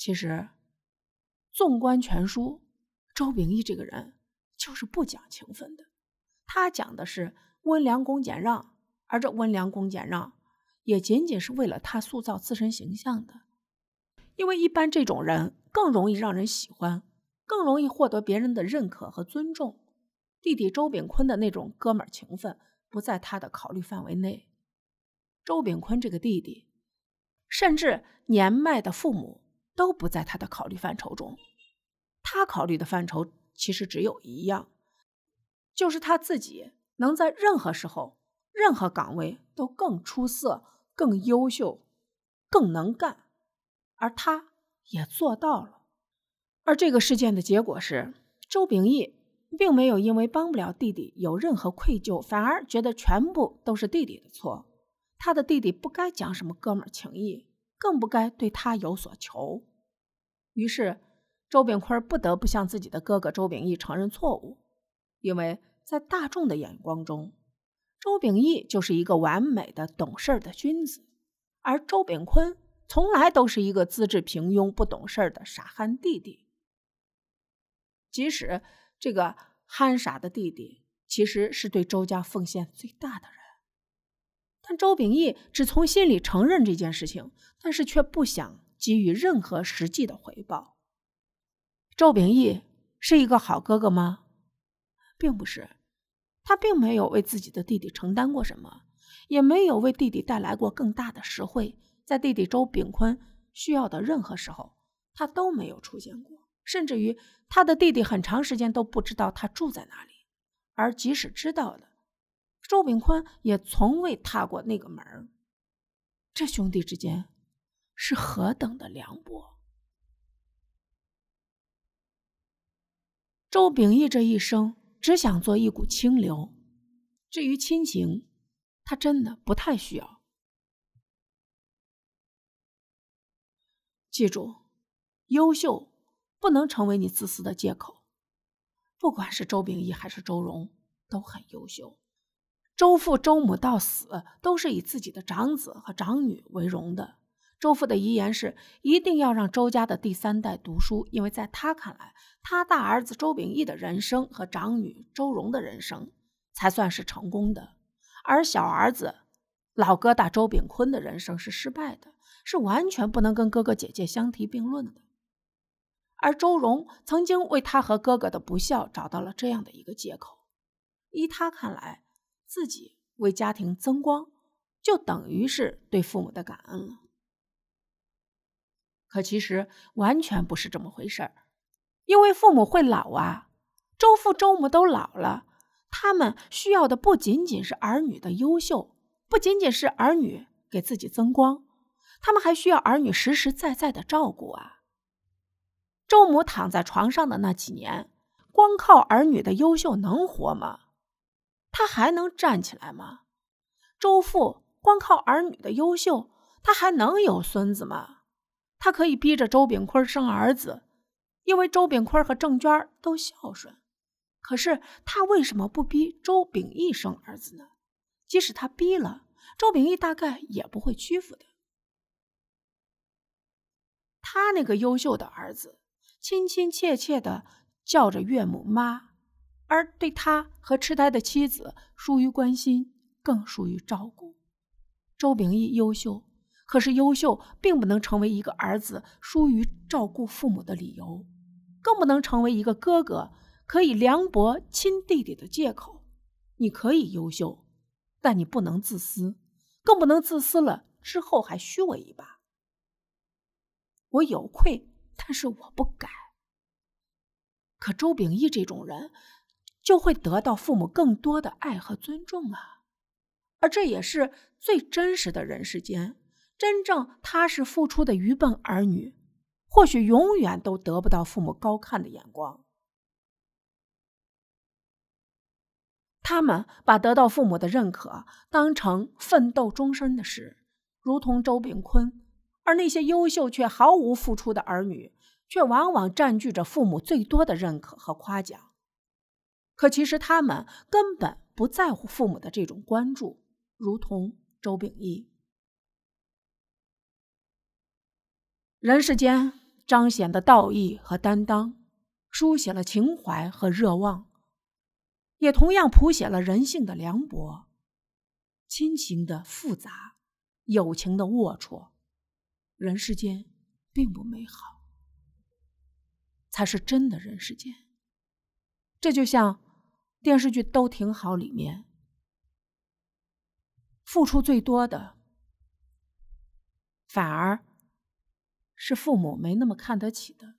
其实，纵观全书，周秉义这个人就是不讲情分的。他讲的是温良恭俭让，而这温良恭俭让也仅仅是为了他塑造自身形象的。因为一般这种人更容易让人喜欢，更容易获得别人的认可和尊重。弟弟周炳坤的那种哥们儿情分不在他的考虑范围内。周炳坤这个弟弟，甚至年迈的父母。都不在他的考虑范畴中，他考虑的范畴其实只有一样，就是他自己能在任何时候、任何岗位都更出色、更优秀、更能干，而他也做到了。而这个事件的结果是，周秉义并没有因为帮不了弟弟有任何愧疚，反而觉得全部都是弟弟的错，他的弟弟不该讲什么哥们情谊，更不该对他有所求。于是，周炳坤不得不向自己的哥哥周秉义承认错误，因为在大众的眼光中，周秉义就是一个完美的懂事的君子，而周炳坤从来都是一个资质平庸、不懂事的傻憨弟弟。即使这个憨傻的弟弟其实是对周家奉献最大的人，但周秉义只从心里承认这件事情，但是却不想。给予任何实际的回报。周秉义是一个好哥哥吗？并不是，他并没有为自己的弟弟承担过什么，也没有为弟弟带来过更大的实惠。在弟弟周炳坤需要的任何时候，他都没有出现过。甚至于他的弟弟很长时间都不知道他住在哪里，而即使知道了，周炳坤也从未踏过那个门这兄弟之间。是何等的凉薄！周秉义这一生只想做一股清流，至于亲情，他真的不太需要。记住，优秀不能成为你自私的借口。不管是周秉义还是周荣，都很优秀。周父周母到死都是以自己的长子和长女为荣的。周父的遗言是一定要让周家的第三代读书，因为在他看来，他大儿子周秉义的人生和长女周荣的人生才算是成功的，而小儿子老疙瘩周炳坤的人生是失败的，是完全不能跟哥哥姐姐相提并论的。而周荣曾经为他和哥哥的不孝找到了这样的一个借口，依他看来，自己为家庭增光，就等于是对父母的感恩了。可其实完全不是这么回事儿，因为父母会老啊，周父周母都老了，他们需要的不仅仅是儿女的优秀，不仅仅是儿女给自己增光，他们还需要儿女实实在在的照顾啊。周母躺在床上的那几年，光靠儿女的优秀能活吗？他还能站起来吗？周父光靠儿女的优秀，他还能有孙子吗？他可以逼着周炳坤生儿子，因为周炳坤和郑娟都孝顺。可是他为什么不逼周秉义生儿子呢？即使他逼了，周秉义大概也不会屈服的。他那个优秀的儿子，亲亲切切的叫着岳母妈，而对他和痴呆的妻子疏于关心，更疏于照顾。周秉义优秀。可是，优秀并不能成为一个儿子疏于照顾父母的理由，更不能成为一个哥哥可以凉薄亲弟弟的借口。你可以优秀，但你不能自私，更不能自私了之后还虚伪一把。我有愧，但是我不改。可周秉义这种人，就会得到父母更多的爱和尊重啊，而这也是最真实的人世间。真正踏实付出的愚笨儿女，或许永远都得不到父母高看的眼光。他们把得到父母的认可当成奋斗终身的事，如同周炳坤；而那些优秀却毫无付出的儿女，却往往占据着父母最多的认可和夸奖。可其实他们根本不在乎父母的这种关注，如同周秉义。人世间彰显的道义和担当，书写了情怀和热望，也同样谱写了人性的凉薄、亲情的复杂、友情的龌龊。人世间并不美好，才是真的人世间。这就像电视剧《都挺好》里面，付出最多的，反而是父母没那么看得起的。